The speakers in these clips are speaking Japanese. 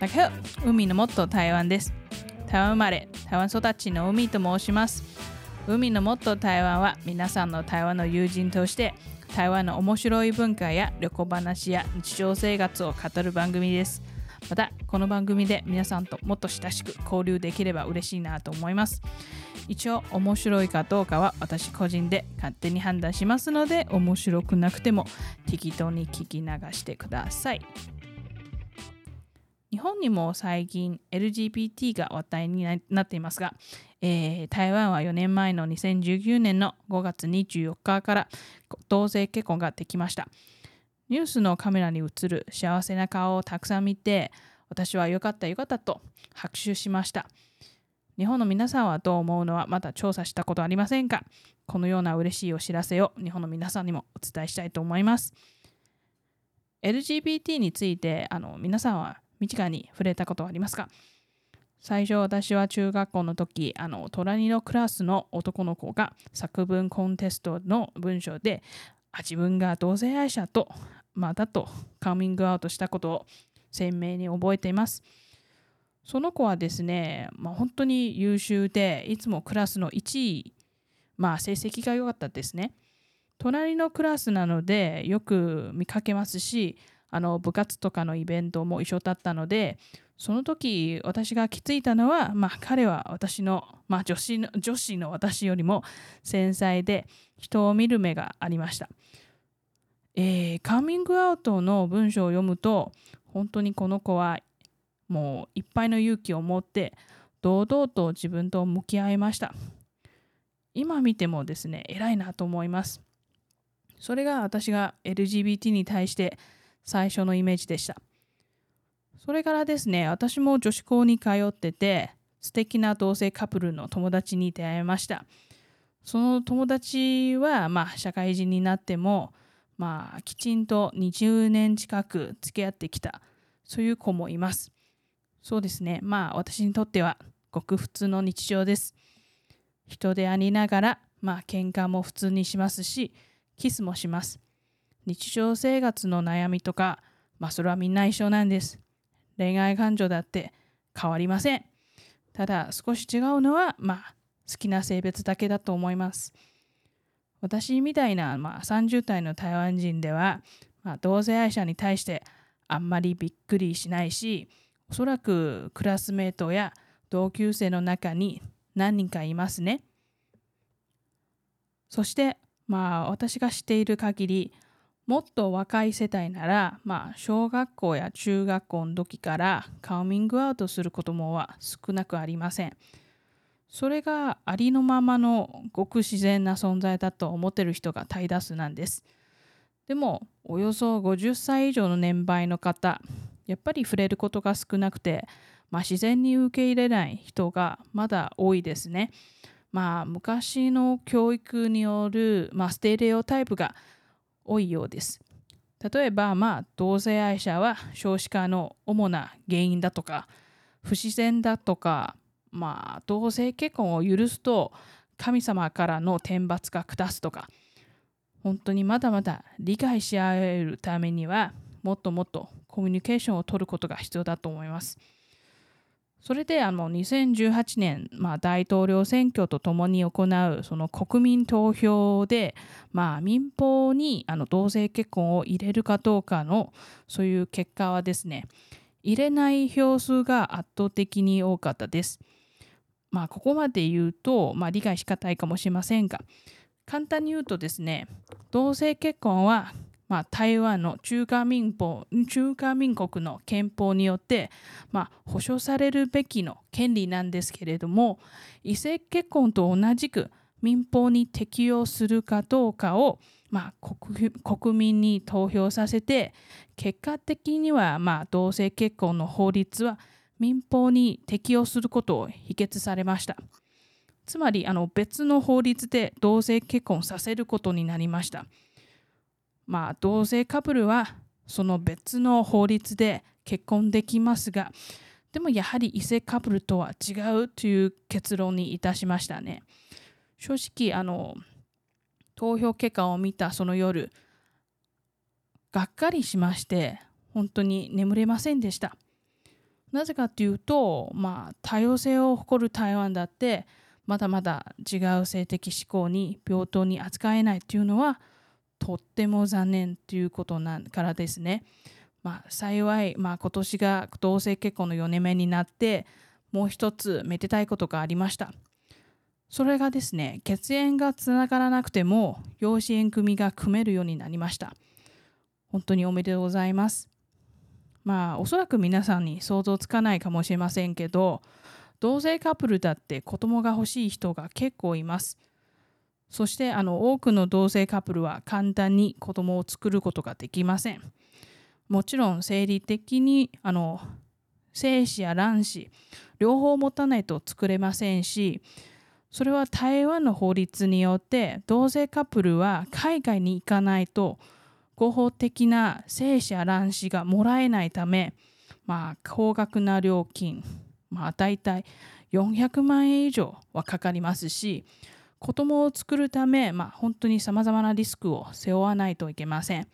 大家、海のもっと台湾です。台湾生まれ、台湾育ちの海と申します。海のもっと台湾は皆さんの台湾の友人として台湾の面白い文化や旅行話や日常生活を語る番組です。また、この番組で皆さんともっと親しく交流できれば嬉しいなと思います。一応、面白いかどうかは私個人で勝手に判断しますので、面白くなくても適当に聞き流してください。日本にも最近 LGBT が話題になっていますが、えー、台湾は4年前の2019年の5月24日から同性結婚ができました。ニュースのカメラに映る幸せな顔をたくさん見て、私は良かった良かったと拍手しました。日本の皆さんはどう思うのはまだ調査したことありませんか？このような嬉しいお知らせを日本の皆さんにもお伝えしたいと思います。LGBT についてあの皆さんは身近に触れたことはありますか？最初私は中学校の時あの隣のクラスの男の子が作文コンテストの文章であ自分が同性愛者と、まあ、だとカミングアウトしたことを鮮明に覚えています。その子はですね、まあ、本当に優秀でいつもクラスの1位、まあ、成績が良かったですね。隣のクラスなのでよく見かけますしあの部活とかのイベントも一緒だったのでその時私が気づいたのは、まあ、彼は私の,、まあ、女子の女子の私よりも繊細で人を見る目がありました、えー、カミングアウトの文章を読むと本当にこの子はもういっぱいの勇気を持って堂々と自分と向き合いました。今見てもですね偉いなと思います。それが私が LGBT に対して最初のイメージでした。それからですね、私も女子校に通ってて、素敵な同性カップルの友達に出会いました。その友達は、まあ、社会人になっても、まあ、きちんと20年近く付き合ってきた、そういう子もいます。そうですね、まあ、私にとっては、ごく普通の日常です。人でありながら、まあ、喧嘩も普通にしますし、キスもします。日常生活の悩みとか、まあそれはみんな一緒なんです。恋愛感情だって変わりません。ただ少し違うのは、まあ好きな性別だけだと思います。私みたいな、まあ、30代の台湾人では、まあ、同性愛者に対してあんまりびっくりしないし、おそらくクラスメートや同級生の中に何人かいますね。そしてまあ私が知っている限りもっと若い世代なら、まあ、小学校や中学校の時からカーミングアウトすることもは少なくありません。それがありのままのごく自然な存在だと思ってる人が大多数なんです。でも、およそ50歳以上の年配の方、やっぱり触れることが少なくて、まあ、自然に受け入れない人がまだ多いですね。まあ、昔の教育による、まあ、ステレオタイプが多いようです。例えば、まあ、同性愛者は少子化の主な原因だとか、不自然だとか、まあ、同性結婚を許すと神様からの天罰が下すとか、本当にまだまだ理解し合えるためには、もっともっとコミュニケーションを取ることが必要だと思います。それであの2018年、まあ、大統領選挙とともに行うその国民投票で、まあ、民法にあの同性結婚を入れるかどうかのそういう結果はですね入れない票数が圧倒的に多かったです。まあ、ここまで言うと、まあ、理解しがたいかもしれませんが簡単に言うとですね同性結婚はまあ、台湾の中華民法中華民国の憲法によって、まあ、保障されるべきの権利なんですけれども異性結婚と同じく民法に適用するかどうかを、まあ、国民に投票させて結果的には、まあ、同性結婚の法律は民法に適用することを否決されました。つまりあの別の法律で同性結婚させることになりました。まあ、同性カップルはその別の法律で結婚できますが、でもやはり異性カップルとは違うという結論にいたしましたね。正直、あの、投票結果を見たその夜、がっかりしまして、本当に眠れませんでした。なぜかっていうと、まあ、多様性を誇る台湾だってまだまだ違う性的指向に平等に扱えないっていうのはとっても残念ということなからですね。まあ、幸い、まあ、今年が同性結婚の4年目になってもう一つめでたいことがありました。それがですね血縁がつながらなくても養子縁組が組めるようになりました。本当におめでとうございます。まあおそらく皆さんに想像つかないかもしれませんけど同性カップルだって子供が欲しい人が結構います。そしてあの多くの同性カップルは簡単に子供を作ることができません。もちろん生理的にあの精子や卵子両方持たないと作れませんしそれは台湾の法律によって同性カップルは海外に行かないと合法的な精子や卵子がもらえないため、まあ、高額な料金、まあ、大体400万円以上はかかりますし子供を作るため、まあ、本当にさまざまなリスクを背負わないといけません。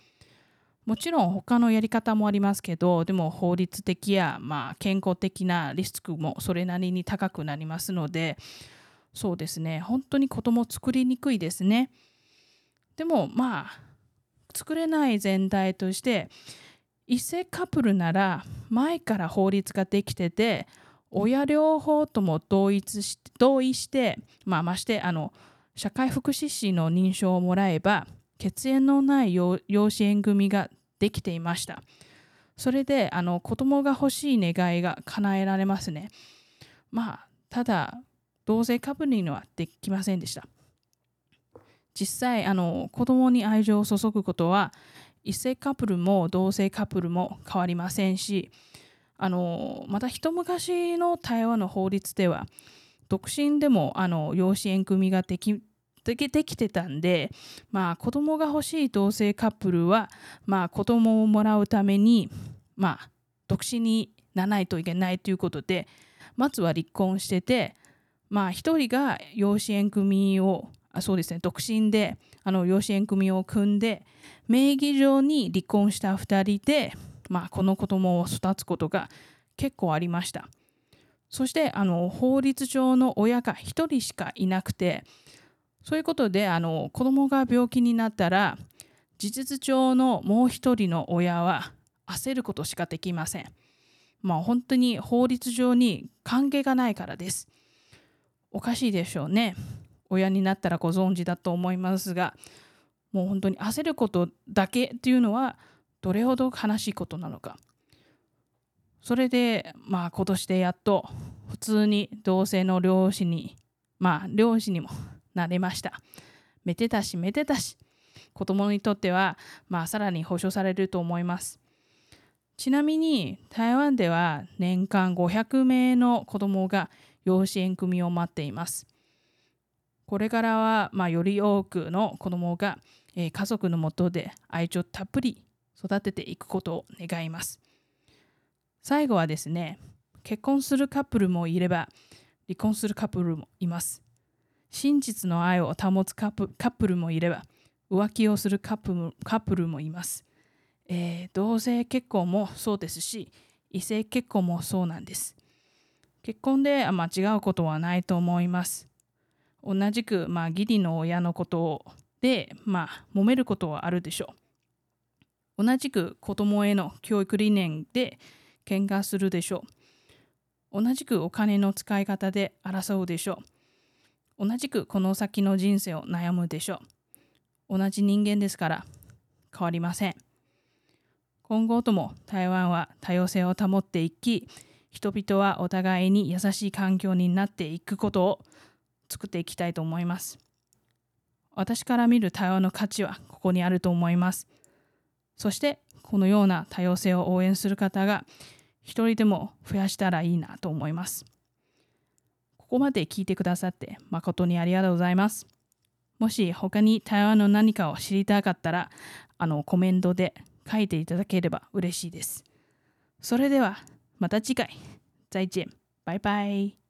もちろん他のやり方もありますけどでも法律的や、まあ、健康的なリスクもそれなりに高くなりますのでそうですね本当に子供を作りにくいですね。でもまあ作れない全体として異性カップルなら前から法律ができてて親両方とも同一し同意して、まあ、ましてあの社会福祉士の認証をもらえば血縁のない養子縁組ができていました。それであの子供が欲しい願いが叶えられますね。まあただ同性カップルにはできませんでした。実際あの子供に愛情を注ぐことは異性カップルも同性カップルも変わりませんしあのまた一昔の台湾の法律では独身でもあの養子縁組ができできてたんで、まあ、子供が欲しい同性カップルは、まあ、子供をもらうために、まあ、独身にならないといけないということでまずは離婚してて、まあ、1人が養子縁組をあそうですね独身であの養子縁組を組んで名義上に離婚した2人で、まあ、この子供を育つことが結構ありましたそしてあの法律上の親が1人しかいなくてそういうことであの子供が病気になったら事実上のもう1人の親は焦ることしかできません。まあ本当に法律上に関係がないからです。おかしいでしょうね。親になったらご存知だと思いますがもう本当に焦ることだけっていうのはどれほど悲しいことなのか。それでまあ今年でやっと普通に同性の漁師にまあ漁師にも なれました。めでたしめでたし子供にとってはまあさらに保証されると思います。ちなみに台湾では年間500名の子供が養子縁組を待っています。これからは、まあ、より多くの子供が、えー、家族のもとで愛情たっぷり育てていくことを願います。最後はですね、結婚するカップルもいれば、離婚するカップルもいます。真実の愛を保つカップルもいれば、浮気をするカップルもいます、えー、同性結婚もそうですし、異性結婚もそうなんです。結婚で間違うことはないと思います。同じく、まあ、義理の親のことで、まあ、揉めることはあるでしょう。同じく子供への教育理念で喧嘩するでしょう。同じくお金の使い方で争うでしょう。同じくこの先の人生を悩むでしょう。同じ人間ですから変わりません。今後とも台湾は多様性を保っていき、人々はお互いに優しい環境になっていくことを作っていきたいと思います。私から見る対話の価値はここにあると思います。そしてこのような多様性を応援する方が一人でも増やしたらいいなと思います。ここまで聞いてくださって誠にありがとうございます。もし他に台湾の何かを知りたかったらあのコメントで書いていただければ嬉しいです。それではまた次回。再见。バイバイ。